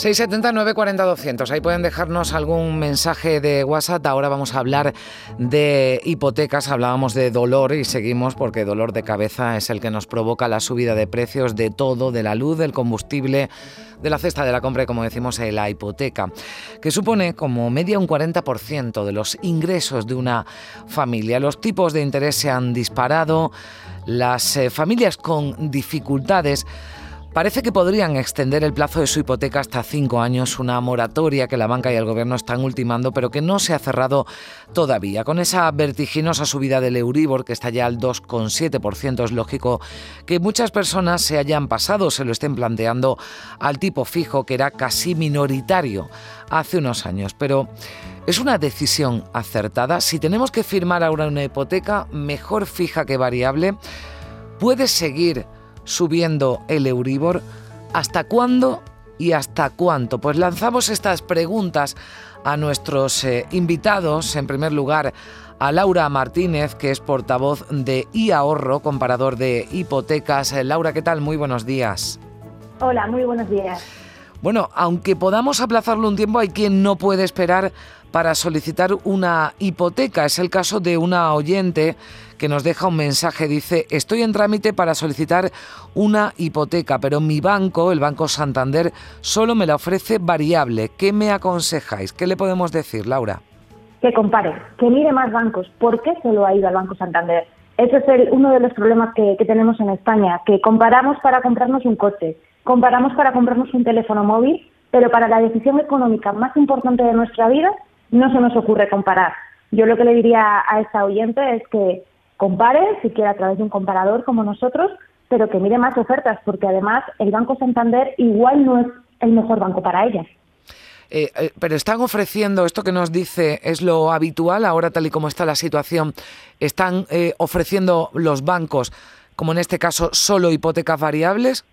679 40 200. Ahí pueden dejarnos algún mensaje de WhatsApp. Ahora vamos a hablar de hipotecas. Hablábamos de dolor y seguimos porque dolor de cabeza es el que nos provoca la subida de precios de todo, de la luz, del combustible, de la cesta de la compra y, como decimos, de la hipoteca, que supone como media un 40% de los ingresos de una familia. Los tipos de interés se han disparado. Las eh, familias con dificultades Parece que podrían extender el plazo de su hipoteca hasta cinco años, una moratoria que la banca y el gobierno están ultimando, pero que no se ha cerrado todavía. Con esa vertiginosa subida del Euribor, que está ya al 2,7%, es lógico que muchas personas se hayan pasado, se lo estén planteando al tipo fijo, que era casi minoritario hace unos años. Pero es una decisión acertada. Si tenemos que firmar ahora una hipoteca, mejor fija que variable, puede seguir subiendo el Euribor? ¿Hasta cuándo y hasta cuánto? Pues lanzamos estas preguntas a nuestros eh, invitados. En primer lugar, a Laura Martínez, que es portavoz de iAhorro, comparador de hipotecas. Eh, Laura, ¿qué tal? Muy buenos días. Hola, muy buenos días. Bueno, aunque podamos aplazarlo un tiempo, hay quien no puede esperar para solicitar una hipoteca. Es el caso de una oyente que nos deja un mensaje. Dice, estoy en trámite para solicitar una hipoteca, pero mi banco, el Banco Santander, solo me la ofrece variable. ¿Qué me aconsejáis? ¿Qué le podemos decir, Laura? Que compare, que mire más bancos. ¿Por qué solo ha ido al Banco Santander? Ese es el, uno de los problemas que, que tenemos en España, que comparamos para comprarnos un coche, comparamos para comprarnos un teléfono móvil, pero para la decisión económica más importante de nuestra vida no se nos ocurre comparar. Yo lo que le diría a esta oyente es que compare, si quiere a través de un comparador como nosotros, pero que mire más ofertas, porque además el Banco Santander igual no es el mejor banco para ellas. Eh, eh, pero están ofreciendo, esto que nos dice es lo habitual, ahora tal y como está la situación, están eh, ofreciendo los bancos, como en este caso, solo hipotecas variables.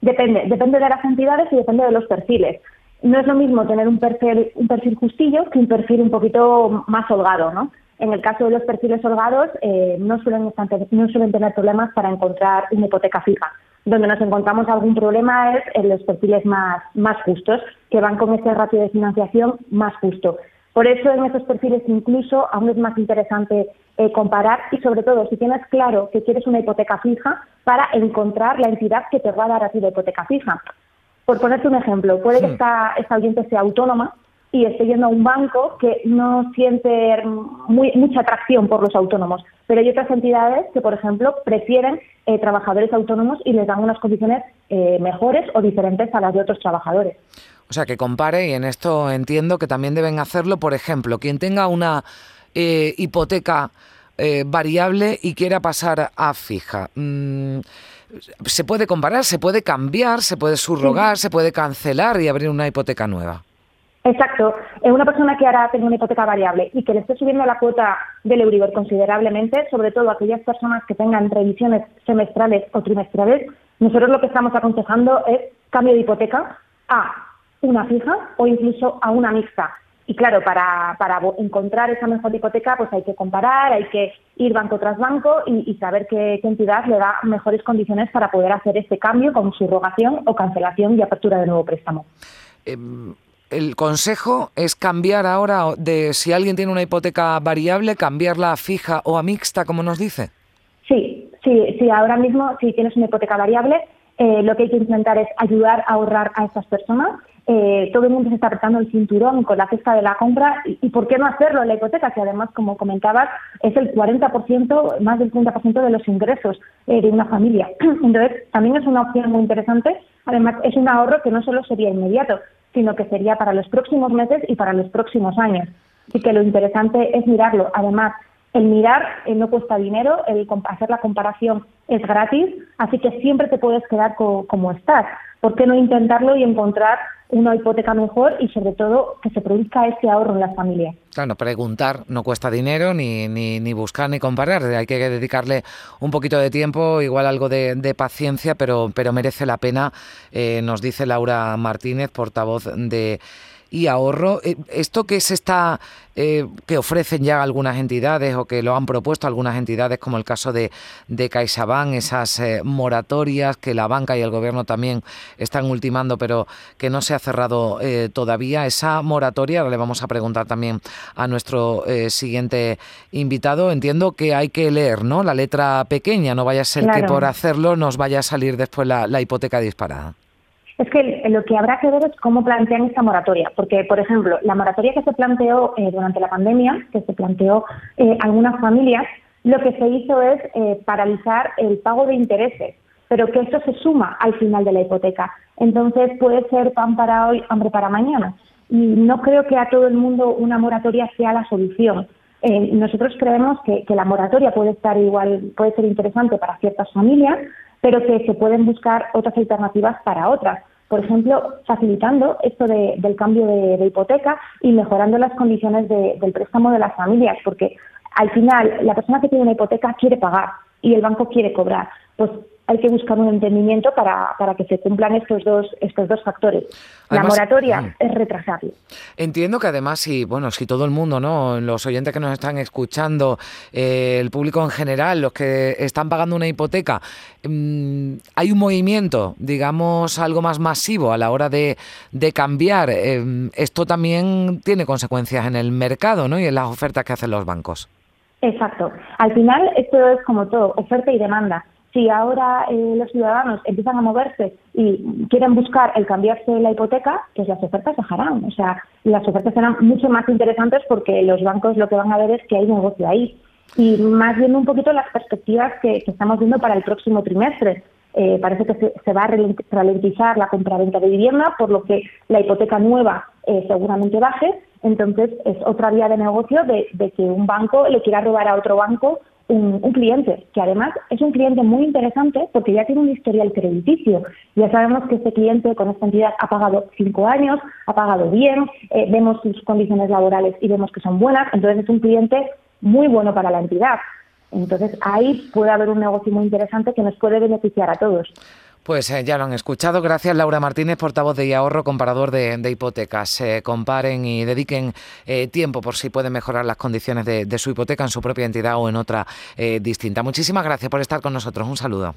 Depende, depende de las entidades y depende de los perfiles. No es lo mismo tener un perfil, un perfil justillo que un perfil un poquito más holgado, ¿no? En el caso de los perfiles holgados, eh, no, suelen, no suelen tener problemas para encontrar una hipoteca fija. Donde nos encontramos algún problema es en los perfiles más, más justos, que van con ese ratio de financiación más justo. Por eso en esos perfiles incluso aún es más interesante eh, comparar y sobre todo si tienes claro que quieres una hipoteca fija para encontrar la entidad que te va a dar a ti la hipoteca fija. Por ponerte un ejemplo, puede que esta, esta oyente sea autónoma y estoy yendo a un banco que no siente muy, mucha atracción por los autónomos. Pero hay otras entidades que, por ejemplo, prefieren eh, trabajadores autónomos y les dan unas condiciones eh, mejores o diferentes a las de otros trabajadores. O sea, que compare y en esto entiendo que también deben hacerlo, por ejemplo, quien tenga una eh, hipoteca variable y quiera pasar a fija. Mm, se puede comparar, se puede cambiar, se puede subrogar, se puede cancelar y abrir una hipoteca nueva. Exacto. Es una persona que ahora tiene una hipoteca variable y que le esté subiendo la cuota del Euribor considerablemente, sobre todo aquellas personas que tengan revisiones semestrales o trimestrales, nosotros lo que estamos aconsejando es cambio de hipoteca a una fija o incluso a una mixta. Y claro, para, para encontrar esa mejor hipoteca, pues hay que comparar, hay que ir banco tras banco y, saber qué, entidad le da mejores condiciones para poder hacer este cambio con subrogación o cancelación y apertura de nuevo préstamo. Em, el consejo es cambiar ahora de si alguien tiene una hipoteca variable, cambiarla a fija o a mixta, como nos dice. Sí, sí, sí. Ahora mismo, si tienes una hipoteca variable, eh, lo que hay que intentar es ayudar a ahorrar a estas personas. Eh, todo el mundo se está apretando el cinturón con la cesta de la compra y, ¿por qué no hacerlo en la hipoteca? Que además, como comentabas, es el 40%, más del 30% de los ingresos eh, de una familia. Entonces, también es una opción muy interesante. Además, es un ahorro que no solo sería inmediato, sino que sería para los próximos meses y para los próximos años. Así que lo interesante es mirarlo. Además, el mirar eh, no cuesta dinero, el hacer la comparación es gratis, así que siempre te puedes quedar como estás. ¿Por qué no intentarlo y encontrar una hipoteca mejor y sobre todo que se produzca ese ahorro en las familias. Claro, preguntar no cuesta dinero ni, ni, ni, buscar ni comparar, hay que dedicarle un poquito de tiempo, igual algo de, paciencia, pero, pero merece la pena, eh, nos dice Laura Martínez, portavoz de y ahorro. Eh, ¿Esto que se está, eh, que ofrecen ya algunas entidades o que lo han propuesto algunas entidades, como el caso de, de CaixaBank, esas eh, moratorias que la banca y el gobierno también están ultimando, pero que no se ha cerrado todavía? Esa moratoria, ahora le vamos a preguntar también a nuestro siguiente invitado, entiendo que hay que leer, ¿no? La letra pequeña, no vaya a ser que por hacerlo nos vaya a salir después la hipoteca disparada. Es que lo que habrá que ver es cómo plantean esta moratoria, porque, por ejemplo, la moratoria que se planteó eh, durante la pandemia, que se planteó eh, algunas familias, lo que se hizo es eh, paralizar el pago de intereses, pero que eso se suma al final de la hipoteca. Entonces puede ser pan para hoy, hambre para mañana. Y no creo que a todo el mundo una moratoria sea la solución. nosotros creemos que, que la moratoria puede estar igual, puede ser interesante para ciertas familias, pero que se pueden buscar otras alternativas para otras. Por ejemplo, facilitando esto del cambio de, hipoteca y mejorando las condiciones del préstamo de las familias, porque al final la persona que tiene una hipoteca quiere pagar y el banco quiere cobrar. Pues hay que buscar un entendimiento para, para que se cumplan estos dos, estos dos factores. la moratoria mm. es retrasarlo. Entiendo que además, si, bueno, si todo el mundo, ¿no? los oyentes que nos están escuchando, eh, el público en general, los que están pagando una hipoteca, mm, hay un movimiento, digamos, algo más masivo a la hora de, de cambiar. Eh, esto también tiene consecuencias en el mercado ¿no? y en las ofertas que hacen los bancos. Exacto. Al final, esto es como todo, oferta y demanda si ahora eh, los ciudadanos empiezan a moverse y quieren buscar el cambiarse la hipoteca, pues las ofertas bajarán. O sea, las ofertas serán mucho más interesantes porque los bancos lo que van a ver es que hay negocio ahí. Y más bien un poquito las perspectivas que, estamos viendo para el próximo trimestre. Eh, parece que se, va a ralentizar la compraventa de vivienda, por lo que la hipoteca nueva eh, seguramente baje. Entonces, es otra vía de negocio de, de que un banco le quiera robar a otro banco un, cliente, que además es un cliente muy interesante porque ya tiene un historial crediticio. Ya sabemos que este cliente con esta entidad ha pagado cinco años, ha pagado bien, eh, vemos sus condiciones laborales y vemos que son buenas, entonces es un cliente muy bueno para la entidad. Entonces ahí puede haber un negocio muy interesante que nos puede beneficiar a todos. Pues eh, ya lo han escuchado. Gracias Laura Martínez, portavoz de ahorro, comparador de, hipotecas. comparen y dediquen eh, tiempo por si pueden mejorar las condiciones de, su hipoteca en su propia entidad o en otra eh, distinta. Muchísimas gracias por estar con nosotros. Un saludo.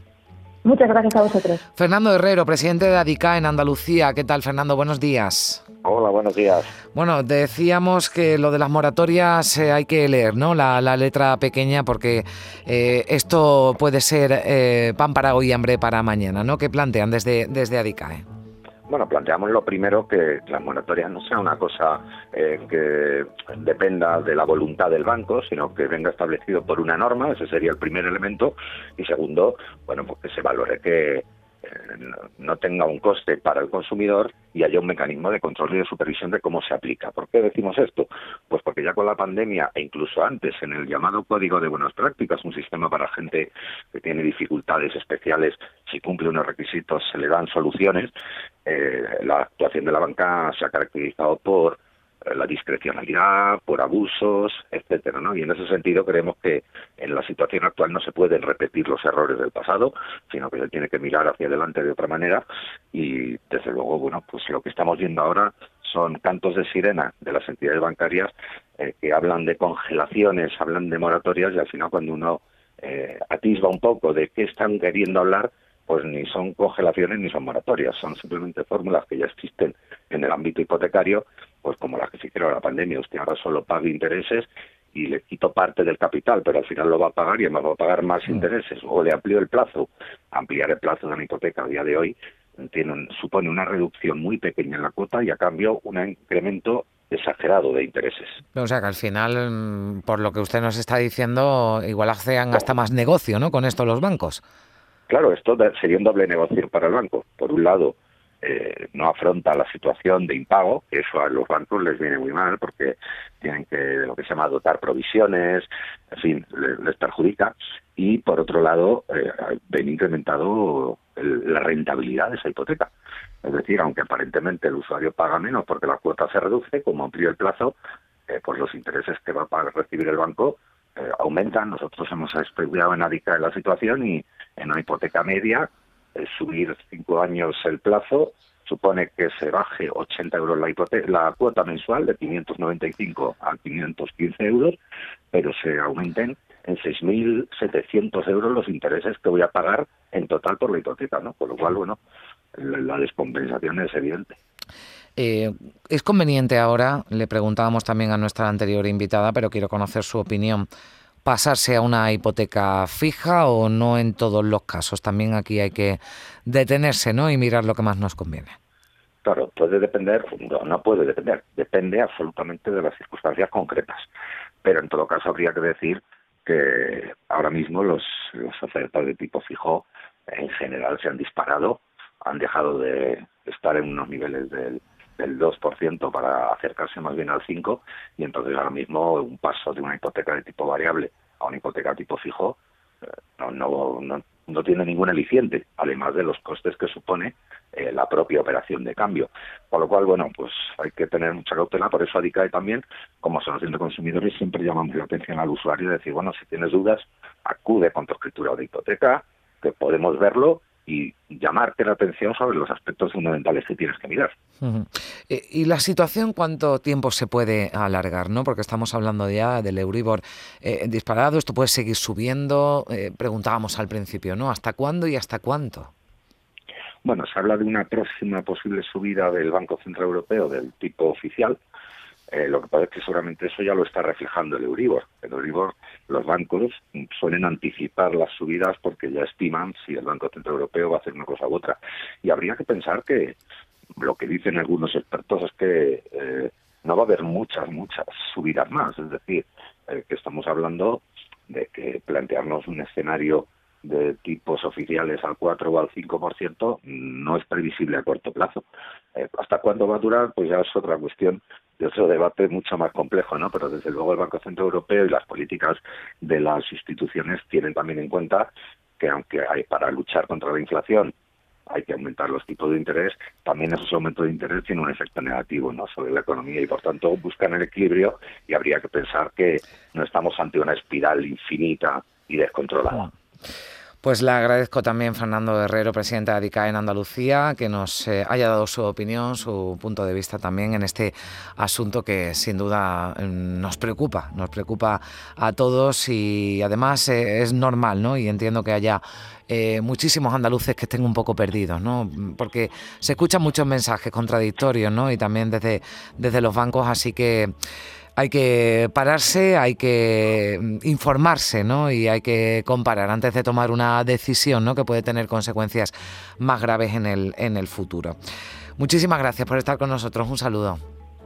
Muchas gracias a vosotros. Fernando Herrero, presidente de ADICA en Andalucía. ¿Qué tal, Fernando? Buenos días. Hola, buenos días. Bueno, decíamos que lo de las moratorias eh, hay que leer, ¿no? La, letra pequeña porque eh, esto puede ser eh, pan para hoy y hambre para mañana, ¿no? ¿Qué plantean desde, desde ADICAE? Bueno, planteamos lo primero que las moratorias no sea una cosa que dependa de la voluntad del banco, sino que venga establecido por una norma, ese sería el primer elemento, y segundo, bueno, pues que se valore que no tenga un coste para el consumidor y haya un mecanismo de control y de supervisión de cómo se aplica. ¿Por qué decimos esto? Pues porque ya con la pandemia e incluso antes en el llamado Código de Buenas Prácticas, un sistema para gente que tiene dificultades especiales, si cumple unos requisitos se le dan soluciones, eh, la actuación de la banca se ha caracterizado por la discrecionalidad, por abusos, etcétera, ¿no? Y en ese sentido creemos que en la situación actual no se pueden repetir los errores del pasado, sino que se tiene que mirar hacia adelante de otra manera y desde luego, bueno, pues lo que estamos viendo ahora son cantos de sirena de las entidades bancarias eh, que hablan de congelaciones, hablan de moratorias y al final cuando uno eh, atisba un poco de qué están queriendo hablar, pues ni son congelaciones ni son moratorias, son simplemente fórmulas que ya existen en el ámbito hipotecario, pues como las que se hicieron la pandemia, usted ahora solo paga intereses y le quito parte del capital, pero al final lo va a pagar y además va a pagar más mm. intereses, o le amplío el plazo. Ampliar el plazo de una hipoteca a día de hoy tiene supone una reducción muy pequeña en la cuota y a cambio un incremento exagerado de intereses. O sea que al final, mm, por lo que usted nos está diciendo, igual hacen hasta más negocio, ¿no? Con esto los bancos. Claro, esto sería un doble negocio para el banco. Por un lado, eh, no afronta la situación de impago, que eso a los bancos les viene muy mal porque tienen que, de lo que se llama, dotar provisiones, en fin, les, perjudica. Y por otro lado, eh, ven incrementado la rentabilidad de esa hipoteca. Es decir, aunque aparentemente el usuario paga menos porque la cuota se reduce, como amplía el plazo, eh, pues los intereses que va a recibir el banco eh, aumentan. Nosotros hemos estudiado en ADICA la situación y en una hipoteca media, subir cinco años el plazo supone que se baje 80 euros la, la cuota mensual de 595 a 515 euros, pero se aumenten en 6.700 euros los intereses que voy a pagar en total por la hipoteca, ¿no? Por lo cual, bueno, la descompensación es evidente. Eh, ¿Es conveniente ahora, le preguntábamos también a nuestra anterior invitada, pero quiero conocer su opinión, pasarse a una hipoteca fija o no en todos los casos? También aquí hay que detenerse ¿no? y mirar lo que más nos conviene. Claro, puede depender, no, no puede depender, depende absolutamente de las circunstancias concretas. Pero en todo caso habría que decir que ahora mismo los, las ofertas de tipo fijo en general se han disparado, han dejado de estar en unos niveles del, del 2% para acercarse más bien al 5% y entonces ahora mismo un paso de una hipoteca de tipo variable a una hipoteca de tipo fijo eh, no, no, no, no tiene ningún aliciente, además de los costes que supone eh, la propia operación de cambio. Por lo cual, bueno, pues hay que tener mucha cautela, por eso ADICAE también, como asociación de consumidores, siempre llamamos la atención al usuario y decir, bueno, si tienes dudas, acude con tu escritura de hipoteca, que podemos verlo y llamarte la atención sobre los aspectos fundamentales que tienes que mirar. Eh, ¿Y la situación cuánto tiempo se puede alargar? ¿no? Porque estamos hablando ya del Euribor eh, disparado, esto puede seguir subiendo. Eh, preguntábamos al principio, ¿no? ¿Hasta cuándo y hasta cuánto? Bueno, se habla de una próxima posible subida del Banco Central Europeo del tipo oficial, eh, lo que pasa es que seguramente eso ya lo está reflejando el Euribor. El Euribor, los bancos suelen anticipar las subidas porque ya estiman si el Banco Central Europeo va a hacer una cosa u otra. Y habría que pensar que lo que dicen algunos expertos es que eh, no va a haber muchas, muchas subidas más. Es decir, eh, que estamos hablando de que plantearnos un escenario de tipos oficiales al 4 o al 5% no es previsible a corto plazo. ¿Hasta cuándo va a durar? Pues ya es otra cuestión de otro debate mucho más complejo, ¿no? Pero desde luego el Banco Central Europeo y las políticas de las instituciones tienen también en cuenta que aunque hay para luchar contra la inflación hay que aumentar los tipos de interés, también esos aumentos de interés tienen un efecto negativo ¿no? sobre la economía y por tanto buscan el equilibrio y habría que pensar que no estamos ante una espiral infinita y descontrolada. Pues le agradezco también Fernando Herrero, presidente de ADICA en Andalucía, que nos eh, haya dado su opinión, su punto de vista también en este asunto que sin duda mm, nos preocupa, nos preocupa a todos y además eh, es normal, ¿no? Y entiendo que haya eh, muchísimos andaluces que estén un poco perdidos, ¿no? Porque se escuchan muchos mensajes contradictorios, ¿no? Y también desde, desde los bancos, así que hay que pararse, hay que mm, informarse ¿no? y hay que comparar antes de tomar una decisión ¿no? que puede tener consecuencias más graves en el, en el futuro. Muchísimas gracias por estar con nosotros. Un saludo.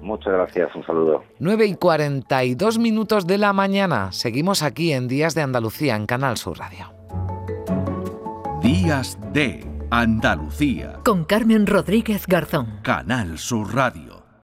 Muchas gracias, un saludo. 9 y 42 minutos de la mañana. Seguimos aquí en Días de Andalucía, en Canal Sur Radio. Días de Andalucía. Con Carmen Rodríguez Garzón. Canal Sur Radio.